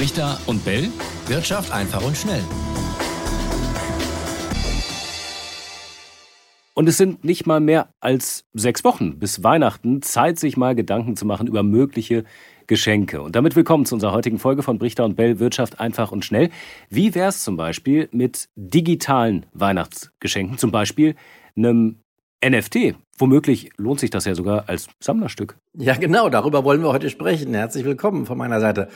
Richter und Bell. Wirtschaft einfach und schnell. Und es sind nicht mal mehr als sechs Wochen bis Weihnachten. Zeit, sich mal Gedanken zu machen über mögliche Geschenke. Und damit willkommen zu unserer heutigen Folge von Brichter und Bell Wirtschaft einfach und schnell. Wie wäre es zum Beispiel mit digitalen Weihnachtsgeschenken? Zum Beispiel einem NFT. Womöglich lohnt sich das ja sogar als Sammlerstück. Ja, genau, darüber wollen wir heute sprechen. Herzlich willkommen von meiner Seite.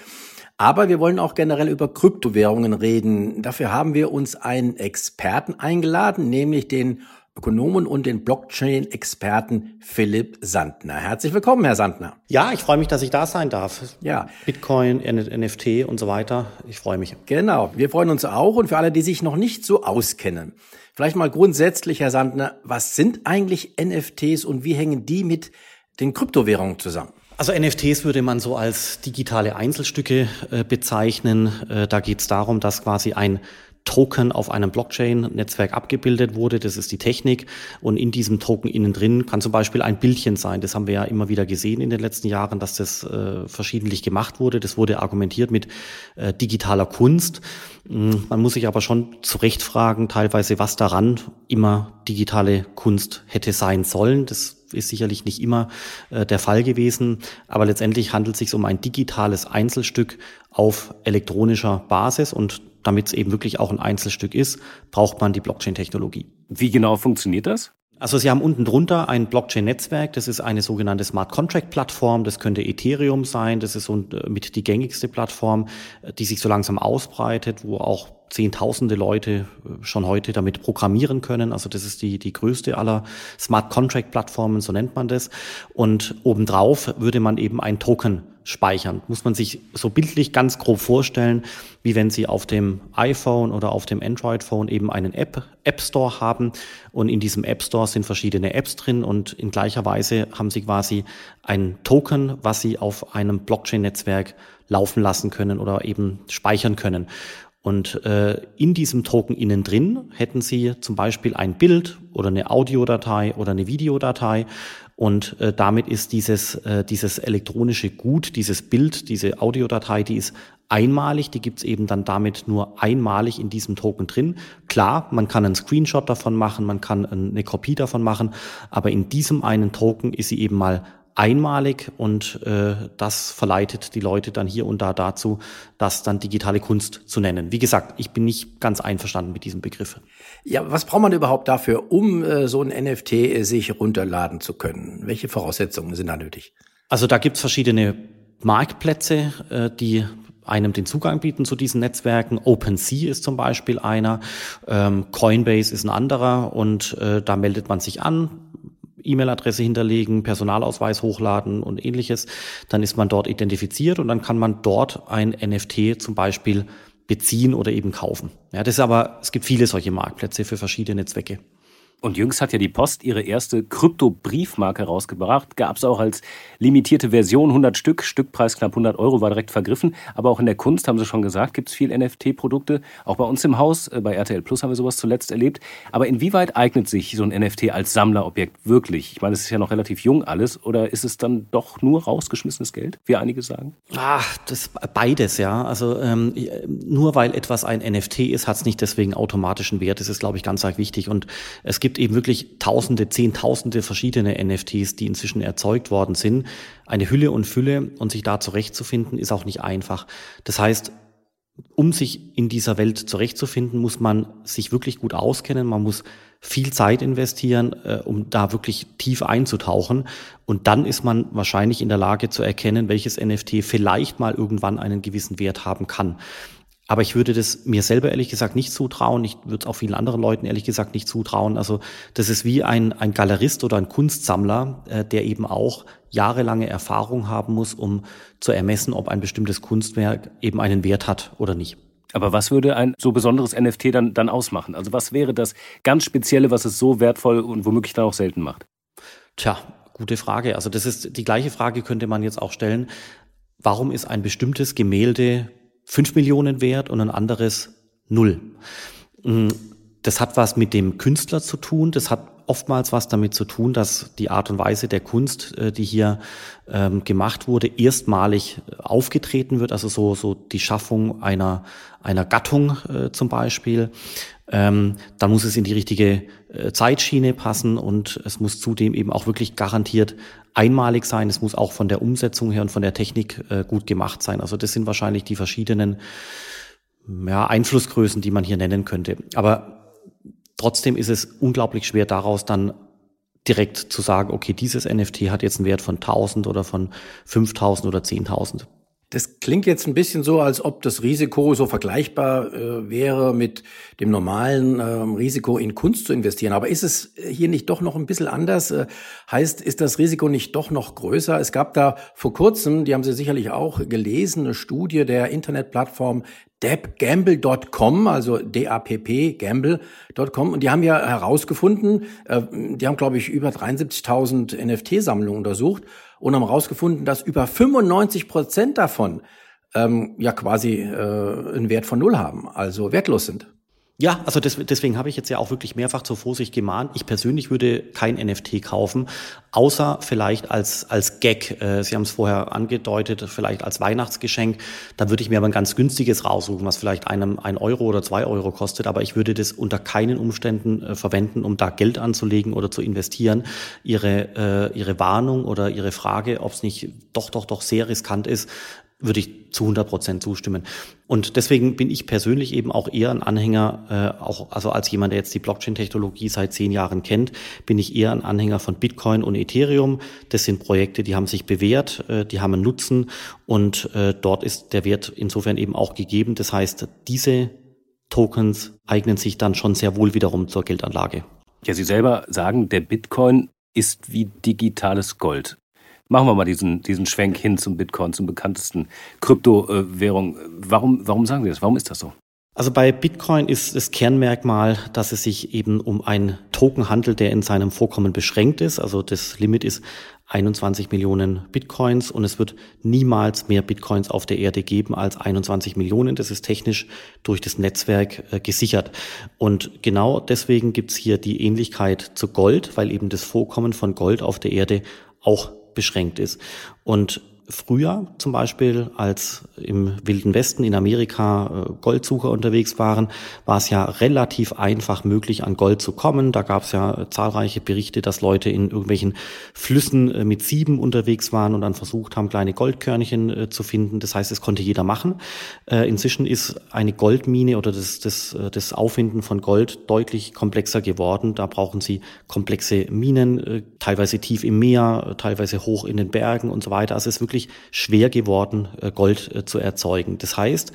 Aber wir wollen auch generell über Kryptowährungen reden. Dafür haben wir uns einen Experten eingeladen, nämlich den Ökonomen und den Blockchain-Experten Philipp Sandner. Herzlich willkommen, Herr Sandner. Ja, ich freue mich, dass ich da sein darf. Ja. Bitcoin, NFT und so weiter. Ich freue mich. Genau, wir freuen uns auch. Und für alle, die sich noch nicht so auskennen, vielleicht mal grundsätzlich, Herr Sandner, was sind eigentlich NFTs und wie hängen die mit den Kryptowährungen zusammen? Also NFTs würde man so als digitale Einzelstücke äh, bezeichnen. Äh, da geht es darum, dass quasi ein Token auf einem Blockchain-Netzwerk abgebildet wurde. Das ist die Technik. Und in diesem Token innen drin kann zum Beispiel ein Bildchen sein. Das haben wir ja immer wieder gesehen in den letzten Jahren, dass das äh, verschiedentlich gemacht wurde. Das wurde argumentiert mit äh, digitaler Kunst. Mm, man muss sich aber schon zurecht fragen, teilweise, was daran immer digitale Kunst hätte sein sollen. Das ist sicherlich nicht immer äh, der Fall gewesen, aber letztendlich handelt es sich um ein digitales Einzelstück auf elektronischer Basis. Und damit es eben wirklich auch ein Einzelstück ist, braucht man die Blockchain-Technologie. Wie genau funktioniert das? Also Sie haben unten drunter ein Blockchain-Netzwerk, das ist eine sogenannte Smart Contract-Plattform, das könnte Ethereum sein, das ist so äh, mit die gängigste Plattform, die sich so langsam ausbreitet, wo auch Zehntausende Leute äh, schon heute damit programmieren können. Also das ist die, die größte aller Smart Contract Plattformen, so nennt man das. Und obendrauf würde man eben ein Token speichern. Muss man sich so bildlich ganz grob vorstellen, wie wenn Sie auf dem iPhone oder auf dem Android-Phone eben einen App, App Store haben und in diesem App Store sind verschiedene Apps drin und in gleicher Weise haben Sie quasi ein Token, was Sie auf einem Blockchain-Netzwerk laufen lassen können oder eben speichern können. Und äh, in diesem Token innen drin hätten Sie zum Beispiel ein Bild oder eine Audiodatei oder eine Videodatei. Und äh, damit ist dieses, äh, dieses elektronische Gut, dieses Bild, diese Audiodatei, die ist einmalig, die gibt's eben dann damit nur einmalig in diesem Token drin. Klar, man kann einen Screenshot davon machen, man kann eine Kopie davon machen, aber in diesem einen Token ist sie eben mal einmalig und äh, das verleitet die Leute dann hier und da dazu, das dann digitale Kunst zu nennen. Wie gesagt, ich bin nicht ganz einverstanden mit diesem Begriff. Ja, was braucht man überhaupt dafür, um äh, so ein NFT äh, sich runterladen zu können? Welche Voraussetzungen sind da nötig? Also da gibt's verschiedene Marktplätze, äh, die einem den Zugang bieten zu diesen Netzwerken. OpenSea ist zum Beispiel einer, ähm, Coinbase ist ein anderer und äh, da meldet man sich an, E-Mail-Adresse hinterlegen, Personalausweis hochladen und ähnliches. Dann ist man dort identifiziert und dann kann man dort ein NFT zum Beispiel beziehen oder eben kaufen. Ja, das ist aber, es gibt viele solche Marktplätze für verschiedene Zwecke. Und jüngst hat ja die Post ihre erste Krypto-Briefmarke rausgebracht. Gab es auch als limitierte Version 100 Stück. Stückpreis knapp 100 Euro war direkt vergriffen. Aber auch in der Kunst, haben Sie schon gesagt, gibt es viel NFT-Produkte. Auch bei uns im Haus, äh, bei RTL Plus haben wir sowas zuletzt erlebt. Aber inwieweit eignet sich so ein NFT als Sammlerobjekt wirklich? Ich meine, es ist ja noch relativ jung alles. Oder ist es dann doch nur rausgeschmissenes Geld, wie einige sagen? Ach, das beides, ja. Also ähm, nur weil etwas ein NFT ist, hat es nicht deswegen automatischen Wert. Das ist, glaube ich, ganz arg wichtig. Und es gibt gibt eben wirklich Tausende, Zehntausende verschiedene NFTs, die inzwischen erzeugt worden sind. Eine Hülle und Fülle und sich da zurechtzufinden, ist auch nicht einfach. Das heißt, um sich in dieser Welt zurechtzufinden, muss man sich wirklich gut auskennen. Man muss viel Zeit investieren, äh, um da wirklich tief einzutauchen. Und dann ist man wahrscheinlich in der Lage zu erkennen, welches NFT vielleicht mal irgendwann einen gewissen Wert haben kann. Aber ich würde das mir selber ehrlich gesagt nicht zutrauen. Ich würde es auch vielen anderen Leuten ehrlich gesagt nicht zutrauen. Also das ist wie ein, ein Galerist oder ein Kunstsammler, äh, der eben auch jahrelange Erfahrung haben muss, um zu ermessen, ob ein bestimmtes Kunstwerk eben einen Wert hat oder nicht. Aber was würde ein so besonderes NFT dann, dann ausmachen? Also was wäre das ganz Spezielle, was es so wertvoll und womöglich dann auch selten macht? Tja, gute Frage. Also das ist die gleiche Frage könnte man jetzt auch stellen. Warum ist ein bestimmtes Gemälde fünf Millionen wert und ein anderes null. Mm, das hat was mit dem Künstler zu tun, das hat oftmals was damit zu tun, dass die Art und Weise der Kunst, äh, die hier ähm, gemacht wurde, erstmalig aufgetreten wird. Also so, so die Schaffung einer, einer Gattung äh, zum Beispiel. Ähm, dann muss es in die richtige äh, Zeitschiene passen und es muss zudem eben auch wirklich garantiert einmalig sein. Es muss auch von der Umsetzung her und von der Technik äh, gut gemacht sein. Also das sind wahrscheinlich die verschiedenen ja, Einflussgrößen, die man hier nennen könnte. Aber trotzdem ist es unglaublich schwer, daraus dann direkt zu sagen, okay, dieses NFT hat jetzt einen Wert von 1000 oder von 5000 oder 10.000. Das klingt jetzt ein bisschen so, als ob das Risiko so vergleichbar äh, wäre mit dem normalen äh, Risiko in Kunst zu investieren. Aber ist es hier nicht doch noch ein bisschen anders? Äh, heißt, ist das Risiko nicht doch noch größer? Es gab da vor kurzem, die haben Sie sicherlich auch gelesen, eine Studie der Internetplattform debgamble.com, also D-A-P-P, gamble.com. Und die haben ja herausgefunden, äh, die haben, glaube ich, über 73.000 NFT-Sammlungen untersucht und haben herausgefunden, dass über 95 Prozent davon ähm, ja quasi äh, einen Wert von Null haben, also wertlos sind. Ja, also deswegen habe ich jetzt ja auch wirklich mehrfach zur Vorsicht gemahnt. Ich persönlich würde kein NFT kaufen, außer vielleicht als, als Gag. Äh, Sie haben es vorher angedeutet, vielleicht als Weihnachtsgeschenk. Da würde ich mir aber ein ganz günstiges raussuchen, was vielleicht einem ein Euro oder zwei Euro kostet. Aber ich würde das unter keinen Umständen äh, verwenden, um da Geld anzulegen oder zu investieren. Ihre, äh, Ihre Warnung oder Ihre Frage, ob es nicht doch, doch, doch sehr riskant ist, würde ich zu 100 Prozent zustimmen. Und deswegen bin ich persönlich eben auch eher ein Anhänger, äh, auch also als jemand, der jetzt die Blockchain-Technologie seit zehn Jahren kennt, bin ich eher ein Anhänger von Bitcoin und Ethereum. Das sind Projekte, die haben sich bewährt, äh, die haben einen Nutzen und äh, dort ist der Wert insofern eben auch gegeben. Das heißt, diese Tokens eignen sich dann schon sehr wohl wiederum zur Geldanlage. Ja, Sie selber sagen, der Bitcoin ist wie digitales Gold. Machen wir mal diesen, diesen Schwenk hin zum Bitcoin, zum bekanntesten Kryptowährung. Warum, warum sagen Sie das? Warum ist das so? Also bei Bitcoin ist das Kernmerkmal, dass es sich eben um einen Token handelt, der in seinem Vorkommen beschränkt ist. Also das Limit ist 21 Millionen Bitcoins und es wird niemals mehr Bitcoins auf der Erde geben als 21 Millionen. Das ist technisch durch das Netzwerk äh, gesichert. Und genau deswegen gibt's hier die Ähnlichkeit zu Gold, weil eben das Vorkommen von Gold auf der Erde auch beschränkt ist. Und früher zum Beispiel, als im Wilden Westen in Amerika äh, Goldsucher unterwegs waren, war es ja relativ einfach möglich, an Gold zu kommen. Da gab es ja zahlreiche Berichte, dass Leute in irgendwelchen Flüssen äh, mit Sieben unterwegs waren und dann versucht haben, kleine Goldkörnchen äh, zu finden. Das heißt, es konnte jeder machen. Inzwischen ist eine Goldmine oder das, das, das Auffinden von Gold deutlich komplexer geworden. Da brauchen sie komplexe Minen, teilweise tief im Meer, teilweise hoch in den Bergen und so weiter. Also es ist wirklich wirklich schwer geworden, äh, Gold äh, zu erzeugen. Das heißt,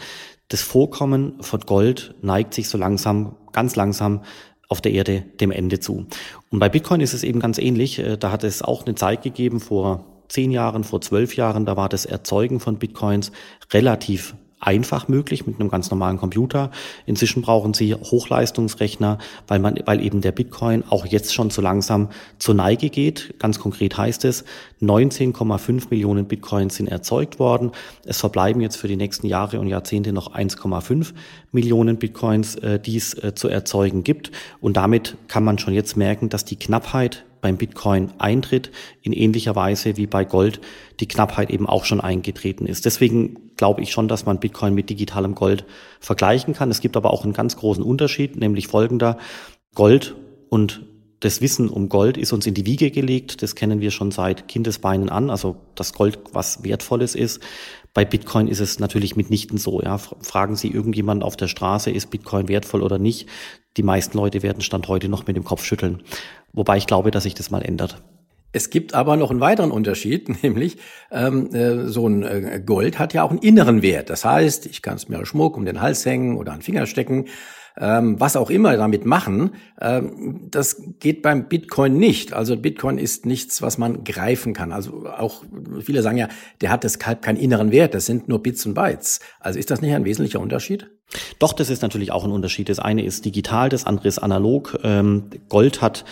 das Vorkommen von Gold neigt sich so langsam, ganz langsam auf der Erde dem Ende zu. Und bei Bitcoin ist es eben ganz ähnlich. Äh, da hat es auch eine Zeit gegeben vor zehn Jahren, vor zwölf Jahren, da war das Erzeugen von Bitcoins relativ einfach möglich mit einem ganz normalen Computer. Inzwischen brauchen Sie Hochleistungsrechner, weil man, weil eben der Bitcoin auch jetzt schon so langsam zur Neige geht. Ganz konkret heißt es, 19,5 Millionen Bitcoins sind erzeugt worden. Es verbleiben jetzt für die nächsten Jahre und Jahrzehnte noch 1,5 Millionen Bitcoins, äh, die es äh, zu erzeugen gibt. Und damit kann man schon jetzt merken, dass die Knappheit beim Bitcoin eintritt, in ähnlicher Weise wie bei Gold die Knappheit eben auch schon eingetreten ist. Deswegen glaube ich schon, dass man Bitcoin mit digitalem Gold vergleichen kann. Es gibt aber auch einen ganz großen Unterschied, nämlich folgender. Gold und das Wissen um Gold ist uns in die Wiege gelegt. Das kennen wir schon seit Kindesbeinen an. Also das Gold, was Wertvolles ist. Bei Bitcoin ist es natürlich mitnichten so. Ja. Fragen Sie irgendjemanden auf der Straße, ist Bitcoin wertvoll oder nicht? Die meisten Leute werden Stand heute noch mit dem Kopf schütteln. Wobei ich glaube, dass sich das mal ändert. Es gibt aber noch einen weiteren Unterschied, nämlich ähm, äh, so ein äh, Gold hat ja auch einen inneren Wert. Das heißt, ich kann es mir als Schmuck um den Hals hängen oder an den Finger stecken, ähm, was auch immer damit machen. Ähm, das geht beim Bitcoin nicht. Also Bitcoin ist nichts, was man greifen kann. Also auch viele sagen ja, der hat deshalb keinen inneren Wert. Das sind nur Bits und Bytes. Also ist das nicht ein wesentlicher Unterschied? Doch, das ist natürlich auch ein Unterschied. Das eine ist digital, das andere ist analog. Ähm, Gold hat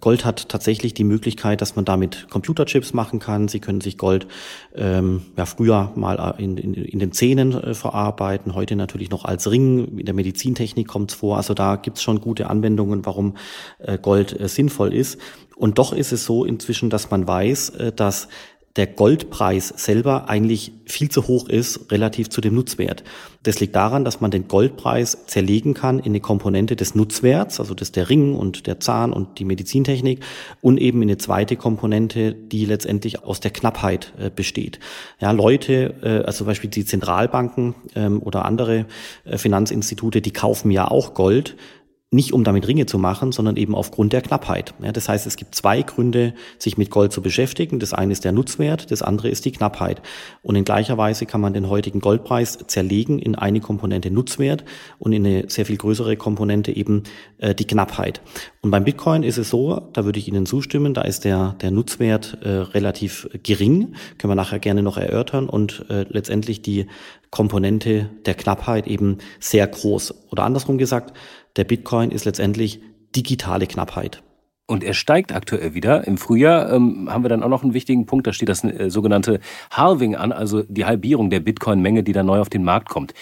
Gold hat tatsächlich die Möglichkeit, dass man damit Computerchips machen kann. Sie können sich Gold ähm, ja früher mal in, in, in den Zähnen äh, verarbeiten, heute natürlich noch als Ring. In der Medizintechnik kommt es vor. Also da gibt es schon gute Anwendungen, warum äh, Gold äh, sinnvoll ist. Und doch ist es so inzwischen, dass man weiß, äh, dass der Goldpreis selber eigentlich viel zu hoch ist relativ zu dem Nutzwert. Das liegt daran, dass man den Goldpreis zerlegen kann in eine Komponente des Nutzwerts, also das der Ring und der Zahn und die Medizintechnik und eben in eine zweite Komponente, die letztendlich aus der Knappheit äh, besteht. Ja, Leute, äh, also zum Beispiel die Zentralbanken ähm, oder andere äh, Finanzinstitute, die kaufen ja auch Gold, nicht um damit Ringe zu machen, sondern eben aufgrund der Knappheit. Ja, das heißt, es gibt zwei Gründe, sich mit Gold zu beschäftigen. Das eine ist der Nutzwert, das andere ist die Knappheit. Und in gleicher Weise kann man den heutigen Goldpreis zerlegen in eine Komponente Nutzwert und in eine sehr viel größere Komponente eben äh, die Knappheit. Und beim Bitcoin ist es so, da würde ich Ihnen zustimmen, da ist der, der Nutzwert äh, relativ gering, können wir nachher gerne noch erörtern und äh, letztendlich die Komponente der Knappheit eben sehr groß. Oder andersrum gesagt, der Bitcoin ist letztendlich digitale Knappheit. Und er steigt aktuell wieder. Im Frühjahr ähm, haben wir dann auch noch einen wichtigen Punkt, da steht das äh, sogenannte Halving an, also die Halbierung der Bitcoin-Menge, die dann neu auf den Markt kommt.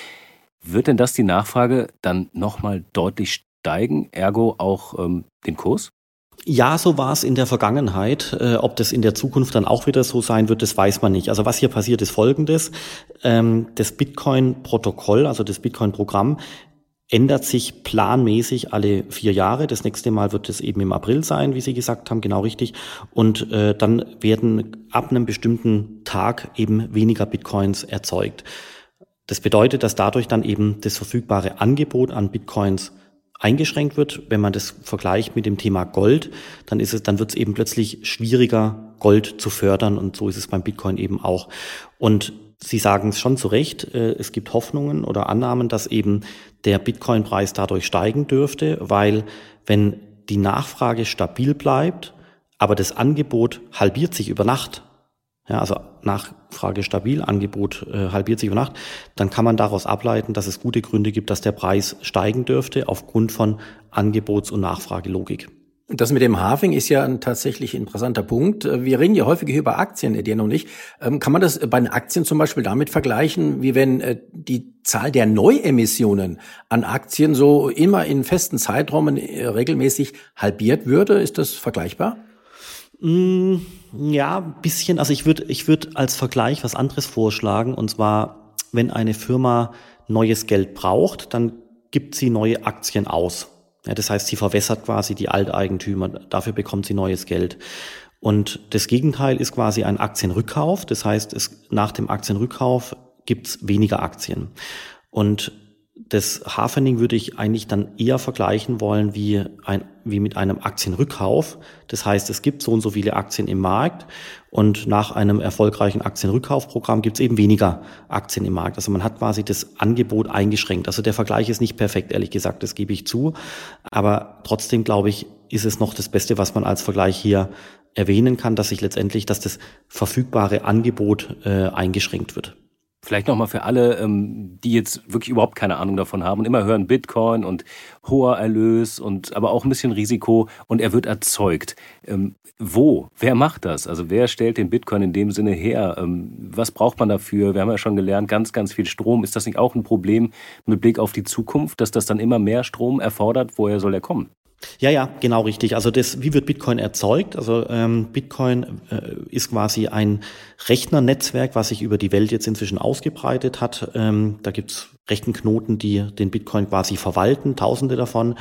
Wird denn das die Nachfrage dann nochmal deutlich steigen, ergo auch ähm, den Kurs? Ja, so war es in der Vergangenheit. Äh, ob das in der Zukunft dann auch wieder so sein wird, das weiß man nicht. Also was hier passiert, ist Folgendes. Ähm, das Bitcoin-Protokoll, also das Bitcoin-Programm, ändert sich planmäßig alle vier Jahre. Das nächste Mal wird es eben im April sein, wie Sie gesagt haben, genau richtig. Und äh, dann werden ab einem bestimmten Tag eben weniger Bitcoins erzeugt. Das bedeutet, dass dadurch dann eben das verfügbare Angebot an Bitcoins eingeschränkt wird. Wenn man das vergleicht mit dem Thema Gold, dann ist es, dann wird es eben plötzlich schwieriger, Gold zu fördern. Und so ist es beim Bitcoin eben auch. Und Sie sagen es schon zu Recht, äh, es gibt Hoffnungen oder Annahmen, dass eben der Bitcoin-Preis dadurch steigen dürfte, weil wenn die Nachfrage stabil bleibt, aber das Angebot halbiert sich über Nacht, ja, also Nachfrage stabil, Angebot äh, halbiert sich über Nacht, dann kann man daraus ableiten, dass es gute Gründe gibt, dass der Preis steigen dürfte aufgrund von Angebots- und Nachfragelogik. Das mit dem Halving ist ja ein tatsächlich interessanter Punkt. Wir reden ja häufig über Aktien, dir noch nicht. Ähm, kann man das bei den Aktien zum Beispiel damit vergleichen, wie wenn äh, die Zahl der Neuemissionen an Aktien so immer in festen Zeitraum äh, regelmäßig halbiert würde? Ist das vergleichbar? Mm, ja, ein bisschen. Also ich würde ich würde als Vergleich was anderes vorschlagen. Und zwar, wenn eine Firma neues Geld braucht, dann gibt sie neue Aktien aus. Ja, das heißt, sie verwässert quasi die Alteigentümer, dafür bekommt sie neues Geld. Und das Gegenteil ist quasi ein Aktienrückkauf. Das heißt, es, nach dem Aktienrückkauf gibt's weniger Aktien. Und das Hafening würde ich eigentlich dann eher vergleichen wollen wie, ein, wie mit einem Aktienrückkauf. Das heißt, es gibt so und so viele Aktien im Markt und nach einem erfolgreichen Aktienrückkaufprogramm gibt es eben weniger Aktien im Markt. Also man hat quasi das Angebot eingeschränkt. Also der Vergleich ist nicht perfekt, ehrlich gesagt, das gebe ich zu. Aber trotzdem glaube ich, ist es noch das Beste, was man als Vergleich hier erwähnen kann, dass sich letztendlich, dass das verfügbare Angebot äh, eingeschränkt wird. Vielleicht nochmal für alle, ähm, die jetzt wirklich überhaupt keine Ahnung davon haben und immer hören Bitcoin und hoher Erlös und aber auch ein bisschen Risiko und er wird erzeugt. Ähm, wo? Wer macht das? Also wer stellt den Bitcoin in dem Sinne her? Ähm, was braucht man dafür? Wir haben ja schon gelernt, ganz, ganz viel Strom. Ist das nicht auch ein Problem mit Blick auf die Zukunft, dass das dann immer mehr Strom erfordert? Woher soll er kommen? Ja, ja, genau richtig. Also das, wie wird Bitcoin erzeugt? Also ähm, Bitcoin äh, ist quasi ein Rechnernetzwerk, was sich über die Welt jetzt inzwischen ausgebreitet hat. Ähm, da gibt's Rechenknoten, die den Bitcoin quasi verwalten, Tausende davon.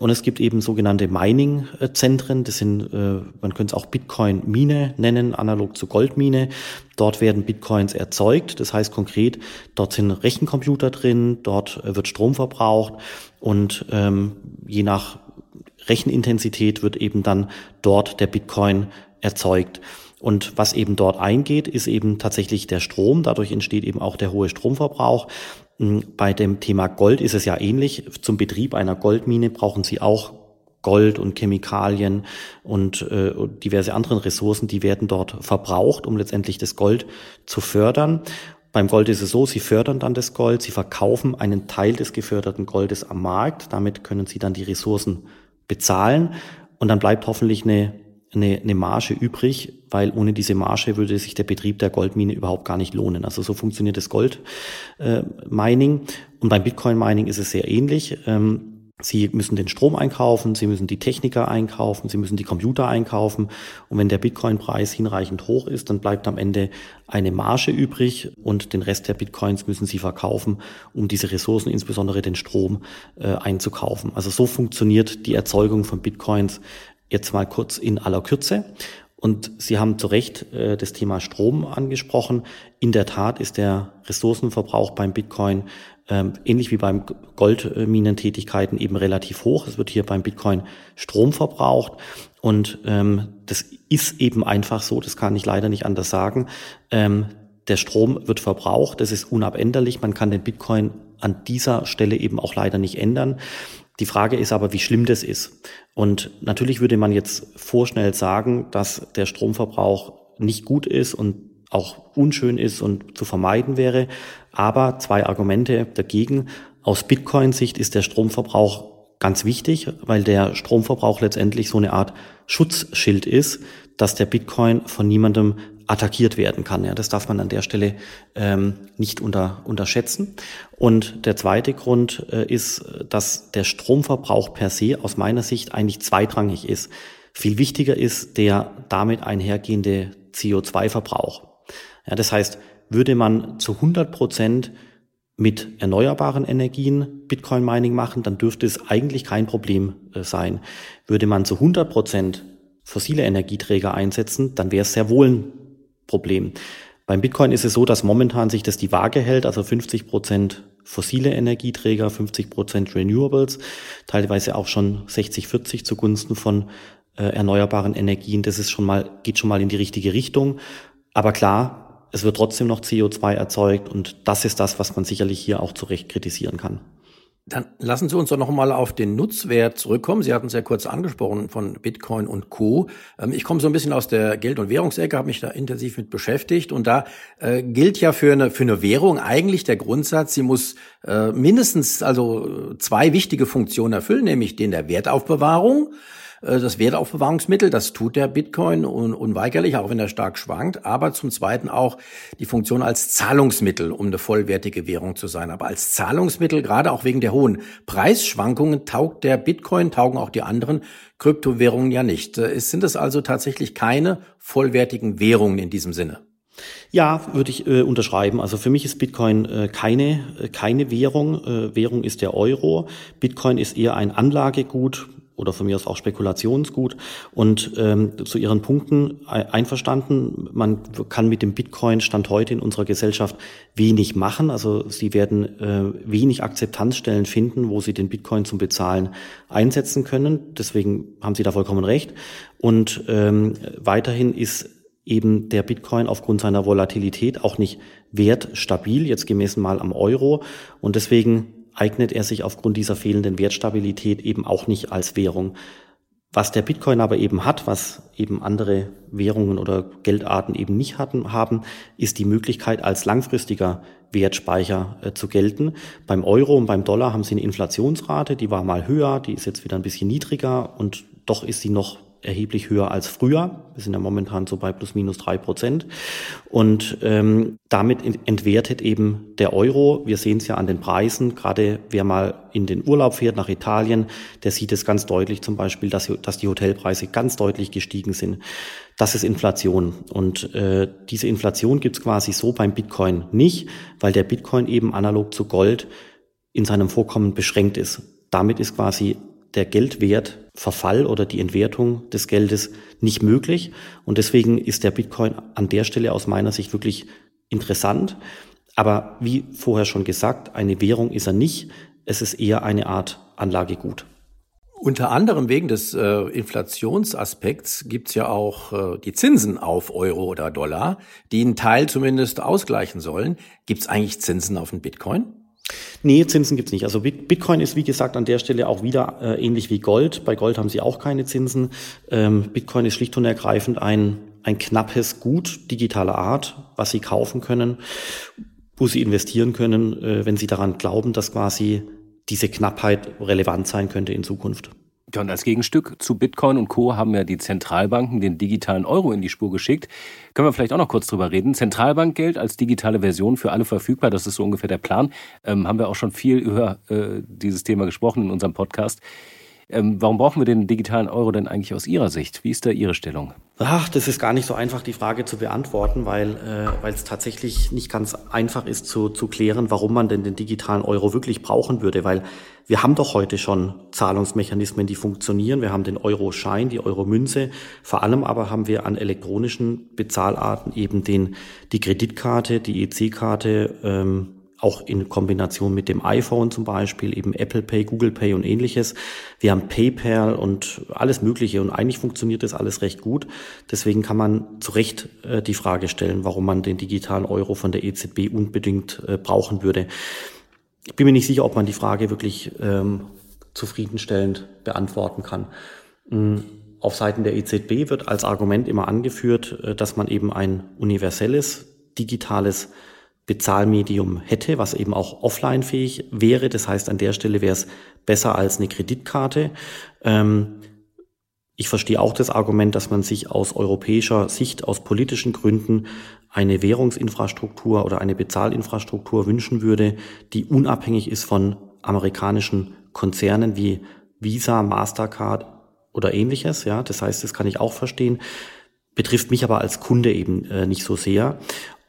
Und es gibt eben sogenannte Mining-Zentren. Das sind, äh, man könnte es auch Bitcoin-Mine nennen, analog zu Goldmine. Dort werden Bitcoins erzeugt. Das heißt konkret, dort sind Rechencomputer drin, dort wird Strom verbraucht und ähm, je nach Rechenintensität wird eben dann dort der Bitcoin erzeugt. Und was eben dort eingeht, ist eben tatsächlich der Strom. Dadurch entsteht eben auch der hohe Stromverbrauch. Hm, bei dem Thema Gold ist es ja ähnlich. Zum Betrieb einer Goldmine brauchen Sie auch Gold und Chemikalien und äh, diverse anderen Ressourcen, die werden dort verbraucht, um letztendlich das Gold zu fördern. Beim Gold ist es so, Sie fördern dann das Gold, Sie verkaufen einen Teil des geförderten Goldes am Markt, damit können Sie dann die Ressourcen bezahlen. und dann bleibt hoffentlich eine, eine, eine Marge übrig, weil ohne diese Marge würde sich der Betrieb der Goldmine überhaupt gar nicht lohnen. Also so funktioniert das Goldmining. Äh, und beim Bitcoin-Mining ist es sehr ähnlich. Ähm, Sie müssen den Strom einkaufen, Sie müssen die Techniker einkaufen, Sie müssen die Computer einkaufen. Und wenn der Bitcoin-Preis hinreichend hoch ist, dann bleibt am Ende eine Marge übrig und den Rest der Bitcoins müssen Sie verkaufen, um diese Ressourcen, insbesondere den Strom, äh, einzukaufen. Also so funktioniert die Erzeugung von Bitcoins jetzt mal kurz in aller Kürze. Und Sie haben zu Recht äh, das Thema Strom angesprochen. In der Tat ist der Ressourcenverbrauch beim Bitcoin ähm, ähnlich wie beim Goldminentätigkeiten eben relativ hoch. Es wird hier beim Bitcoin Strom verbraucht. Und ähm, das ist eben einfach so, das kann ich leider nicht anders sagen. Ähm, der Strom wird verbraucht, das ist unabänderlich. Man kann den Bitcoin an dieser Stelle eben auch leider nicht ändern. Die Frage ist aber, wie schlimm das ist. Und natürlich würde man jetzt vorschnell sagen, dass der Stromverbrauch nicht gut ist und auch unschön ist und zu vermeiden wäre. Aber zwei Argumente dagegen. Aus Bitcoin-Sicht ist der Stromverbrauch ganz wichtig, weil der Stromverbrauch letztendlich so eine Art Schutzschild ist, dass der Bitcoin von niemandem attackiert werden kann. Ja, das darf man an der Stelle ähm, nicht unter, unterschätzen. Und der zweite Grund äh, ist, dass der Stromverbrauch per se aus meiner Sicht eigentlich zweitrangig ist. Viel wichtiger ist der damit einhergehende CO2-Verbrauch. Ja, das heißt, würde man zu 100 Prozent mit erneuerbaren Energien Bitcoin Mining machen, dann dürfte es eigentlich kein Problem äh, sein. Würde man zu 100 Prozent fossile Energieträger einsetzen, dann wäre es sehr wohl ein Problem. Beim Bitcoin ist es so, dass momentan sich das die Waage hält, also 50 Prozent fossile Energieträger, 50 Prozent Renewables, teilweise auch schon 60, 40 zugunsten von äh, erneuerbaren Energien. Das ist schon mal, geht schon mal in die richtige Richtung. Aber klar, es wird trotzdem noch CO2 erzeugt und das ist das, was man sicherlich hier auch zu Recht kritisieren kann. Dann lassen Sie uns doch noch mal auf den Nutzwert zurückkommen. Sie hatten es ja kurz angesprochen von Bitcoin und Co. Ähm, ich komme so ein bisschen aus der Geld- und Währungsecke, habe mich da intensiv mit beschäftigt und da äh, gilt ja für eine für eine Währung eigentlich der Grundsatz, sie muss äh, mindestens also zwei wichtige Funktionen erfüllen, nämlich den der Wertaufbewahrung das Wertaufbewahrungsmittel, das tut der Bitcoin un unweigerlich, auch wenn er stark schwankt, aber zum Zweiten auch die Funktion als Zahlungsmittel, um eine vollwertige Währung zu sein. Aber als Zahlungsmittel, gerade auch wegen der hohen Preisschwankungen, taugt der Bitcoin, taugen auch die anderen Kryptowährungen ja nicht. Äh, es sind es also tatsächlich keine vollwertigen Währungen in diesem Sinne. Ja, würde ich äh, unterschreiben. Also für mich ist Bitcoin äh, keine, äh, keine Währung. Äh, Währung ist der Euro. Bitcoin ist eher ein Anlagegut, oder von mir aus auch Spekulationsgut. Und ähm, zu Ihren Punkten einverstanden, man kann mit dem Bitcoin Stand heute in unserer Gesellschaft wenig machen. Also Sie werden äh, wenig Akzeptanzstellen finden, wo Sie den Bitcoin zum Bezahlen einsetzen können. Deswegen haben Sie da vollkommen recht. Und ähm, weiterhin ist eben der Bitcoin aufgrund seiner Volatilität auch nicht wertstabil, jetzt gemessen mal am Euro. Und deswegen eignet er sich aufgrund dieser fehlenden Wertstabilität eben auch nicht als Währung. Was der Bitcoin aber eben hat, was eben andere Währungen oder Geldarten eben nicht hatten, haben, ist die Möglichkeit, als langfristiger Wertspeicher äh, zu gelten. Beim Euro und beim Dollar haben sie eine Inflationsrate, die war mal höher, die ist jetzt wieder ein bisschen niedriger und doch ist sie noch erheblich höher als früher. Wir sind ja momentan so bei plus minus drei Prozent. Und ähm, damit entwertet eben der Euro. Wir sehen es ja an den Preisen. Gerade wer mal in den Urlaub fährt nach Italien, der sieht es ganz deutlich zum Beispiel, dass, dass die Hotelpreise ganz deutlich gestiegen sind. Das ist Inflation. Und äh, diese Inflation gibt es quasi so beim Bitcoin nicht, weil der Bitcoin eben analog zu Gold in seinem Vorkommen beschränkt ist. Damit ist quasi der Geldwertverfall oder die Entwertung des Geldes nicht möglich. Und deswegen ist der Bitcoin an der Stelle aus meiner Sicht wirklich interessant. Aber wie vorher schon gesagt, eine Währung ist er nicht. Es ist eher eine Art Anlagegut. Unter anderem wegen des äh, Inflationsaspekts gibt's ja auch äh, die Zinsen auf Euro oder Dollar, die einen Teil zumindest ausgleichen sollen. Gibt's eigentlich Zinsen auf den Bitcoin? Nee, Zinsen gibt's nicht. Also Bitcoin ist, wie gesagt, an der Stelle auch wieder äh, ähnlich wie Gold. Bei Gold haben sie auch keine Zinsen. Ähm, Bitcoin ist schlicht und ergreifend ein, ein knappes Gut digitaler Art, was sie kaufen können, wo sie investieren können, äh, wenn sie daran glauben, dass quasi diese Knappheit relevant sein könnte in Zukunft. Ja, und als Gegenstück zu Bitcoin und Co. haben ja die Zentralbanken den digitalen Euro in die Spur geschickt. Können wir vielleicht auch noch kurz drüber reden. Zentralbankgeld als digitale Version für alle verfügbar, das ist so ungefähr der Plan. Ähm, haben wir auch schon viel über äh, dieses Thema gesprochen in unserem Podcast. Ähm, warum brauchen wir den digitalen Euro denn eigentlich aus Ihrer Sicht? Wie ist da Ihre Stellung? Ach, das ist gar nicht so einfach, die Frage zu beantworten, weil äh, weil es tatsächlich nicht ganz einfach ist zu, zu klären, warum man denn den digitalen Euro wirklich brauchen würde, weil wir haben doch heute schon Zahlungsmechanismen, die funktionieren. Wir haben den Euro-Schein, die Euro-Münze. Vor allem aber haben wir an elektronischen Bezahlarten eben den, die Kreditkarte, die EC-Karte, ähm, auch in Kombination mit dem iPhone zum Beispiel, eben Apple Pay, Google Pay und ähnliches. Wir haben PayPal und alles Mögliche und eigentlich funktioniert das alles recht gut. Deswegen kann man zu Recht äh, die Frage stellen, warum man den digitalen Euro von der EZB unbedingt äh, brauchen würde. Ich bin mir nicht sicher, ob man die Frage wirklich ähm, zufriedenstellend beantworten kann. Mhm. Auf Seiten der EZB wird als Argument immer angeführt, äh, dass man eben ein universelles digitales Bezahlmedium hätte, was eben auch offline-fähig wäre. Das heißt, an der Stelle wäre es besser als eine Kreditkarte. Ähm, ich verstehe auch das Argument, dass man sich aus europäischer Sicht, aus politischen Gründen eine Währungsinfrastruktur oder eine Bezahlinfrastruktur wünschen würde, die unabhängig ist von amerikanischen Konzernen wie Visa, Mastercard oder ähnliches. Ja, das heißt, das kann ich auch verstehen. Betrifft mich aber als Kunde eben äh, nicht so sehr.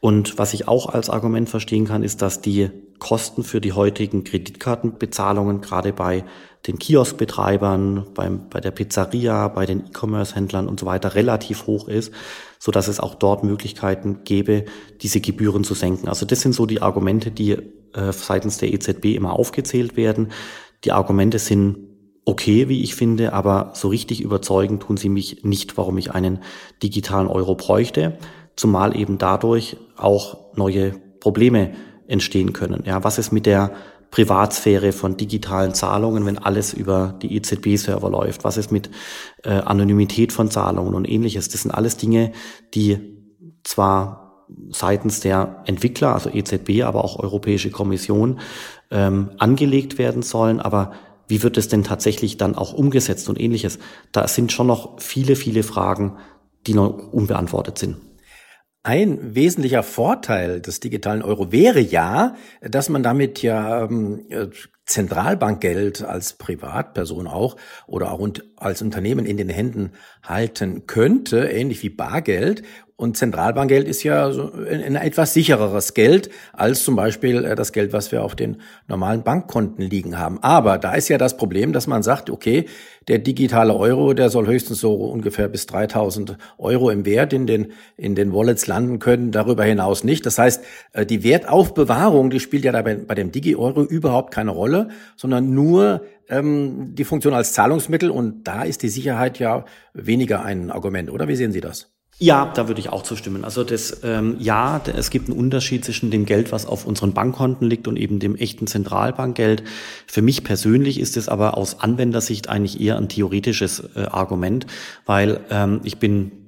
Und was ich auch als Argument verstehen kann, ist, dass die Kosten für die heutigen Kreditkartenbezahlungen gerade bei den Kioskbetreibern, beim, bei der Pizzeria, bei den E-Commerce-Händlern und so weiter relativ hoch ist, so dass es auch dort Möglichkeiten gäbe, diese Gebühren zu senken. Also das sind so die Argumente, die äh, seitens der EZB immer aufgezählt werden. Die Argumente sind okay, wie ich finde, aber so richtig überzeugen tun sie mich nicht, warum ich einen digitalen Euro bräuchte zumal eben dadurch auch neue Probleme entstehen können. Ja, was ist mit der Privatsphäre von digitalen Zahlungen, wenn alles über die EZB-Server läuft? Was ist mit äh, Anonymität von Zahlungen und ähnliches? Das sind alles Dinge, die zwar seitens der Entwickler, also EZB, aber auch Europäische Kommission, ähm, angelegt werden sollen, aber wie wird es denn tatsächlich dann auch umgesetzt und ähnliches? Da sind schon noch viele, viele Fragen, die noch unbeantwortet sind. Ein wesentlicher Vorteil des digitalen Euro wäre ja, dass man damit ja ähm, äh, Zentralbankgeld als Privatperson auch oder auch als Unternehmen in den Händen halten könnte, ähnlich wie Bargeld. Und Zentralbankgeld ist ja so ein, etwas sichereres Geld als zum Beispiel äh, das Geld, was wir auf den normalen Bankkonten liegen haben. Aber da ist ja das Problem, dass man sagt, okay, der digitale Euro, der soll höchstens so ungefähr bis 3000 Euro im Wert in den, in den Wallets landen können, darüber hinaus nicht. Das heißt, äh, die Wertaufbewahrung, die spielt ja dabei bei dem Digi-Euro überhaupt keine Rolle, sondern nur ähm, die Funktion als Zahlungsmittel und da ist die Sicherheit ja weniger ein Argument, oder? Wie sehen Sie das? Ja, da würde ich auch zustimmen. Also das, ähm, ja, es gibt einen Unterschied zwischen dem Geld, was auf unseren Bankkonten liegt und eben dem echten Zentralbankgeld. Für mich persönlich ist es aber aus Anwendersicht eigentlich eher ein theoretisches äh, Argument, weil ähm, ich bin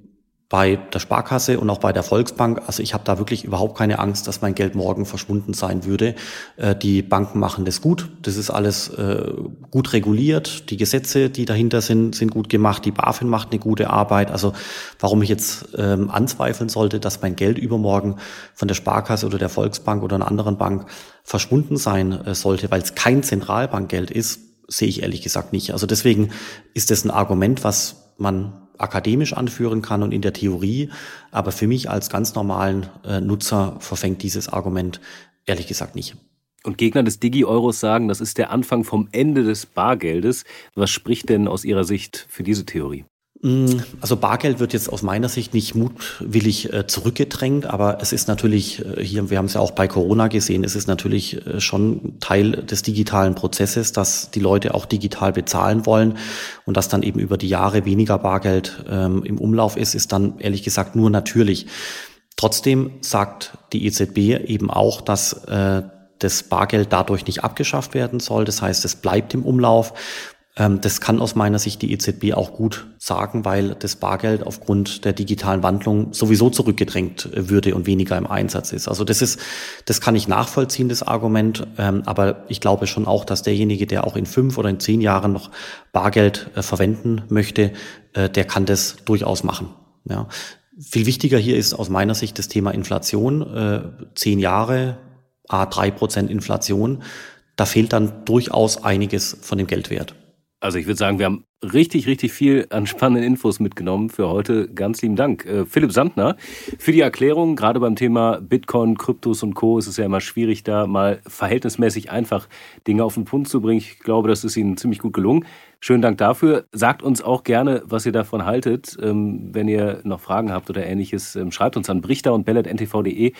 bei der Sparkasse und auch bei der Volksbank. Also ich habe da wirklich überhaupt keine Angst, dass mein Geld morgen verschwunden sein würde. Äh, die Banken machen das gut. Das ist alles äh, gut reguliert. Die Gesetze, die dahinter sind, sind gut gemacht. Die BaFin macht eine gute Arbeit. Also warum ich jetzt ähm, anzweifeln sollte, dass mein Geld übermorgen von der Sparkasse oder der Volksbank oder einer anderen Bank verschwunden sein äh, sollte, weil es kein Zentralbankgeld ist, sehe ich ehrlich gesagt nicht. Also deswegen ist das ein Argument, was man akademisch anführen kann und in der Theorie. Aber für mich als ganz normalen äh, Nutzer verfängt dieses Argument ehrlich gesagt nicht. Und Gegner des Digi-Euros sagen, das ist der Anfang vom Ende des Bargeldes. Was spricht denn aus Ihrer Sicht für diese Theorie? Mm, also Bargeld wird jetzt aus meiner Sicht nicht mutwillig äh, zurückgedrängt, aber es ist natürlich äh, hier, wir haben es ja auch bei Corona gesehen, es ist natürlich äh, schon Teil des digitalen Prozesses, dass die Leute auch digital bezahlen wollen und dass dann eben über die Jahre weniger Bargeld ähm, im Umlauf ist, ist dann ehrlich gesagt nur natürlich. Trotzdem sagt die EZB eben auch, dass das Bargeld dadurch nicht abgeschafft werden soll. Das heißt, es bleibt im Umlauf das kann aus meiner Sicht die EZB auch gut sagen, weil das Bargeld aufgrund der digitalen Wandlung sowieso zurückgedrängt äh, würde und weniger im Einsatz ist. Also das ist, das kann ich nachvollziehen, das Argument. Ähm, aber ich glaube schon auch, dass derjenige, der auch in fünf oder in zehn Jahren noch Bargeld äh, verwenden möchte, äh, der kann das durchaus machen. Ja. Viel wichtiger hier ist aus meiner Sicht das Thema Inflation. Zehn Jahre, a drei Prozent Inflation. Da fehlt dann durchaus einiges von dem Geldwert. Also ich würde sagen, wir haben richtig, richtig viel an spannenden Infos mitgenommen für heute. Ganz lieben Dank. Äh, Philipp Sandner für die Erklärung. Gerade beim Thema Bitcoin, Kryptos und Co. ist es ja immer schwierig, da mal verhältnismäßig einfach Dinge auf den Punkt zu bringen. Ich glaube, das ist Ihnen ziemlich gut gelungen. Schönen Dank dafür. Sagt uns auch gerne, was ihr davon haltet. Ähm, wenn ihr noch Fragen habt oder ähnliches, ähm, schreibt uns an brichter und bellet.ntv.de.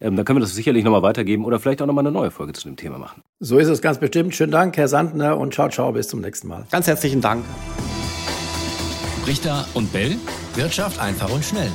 Ähm, dann können wir das sicherlich nochmal weitergeben oder vielleicht auch nochmal eine neue Folge zu dem Thema machen. So ist es ganz bestimmt. Schönen Dank, Herr Sandner, und ciao, ciao, bis zum nächsten Mal. Ganz herzlichen Dank. Brichter und Bell. Wirtschaft einfach und schnell.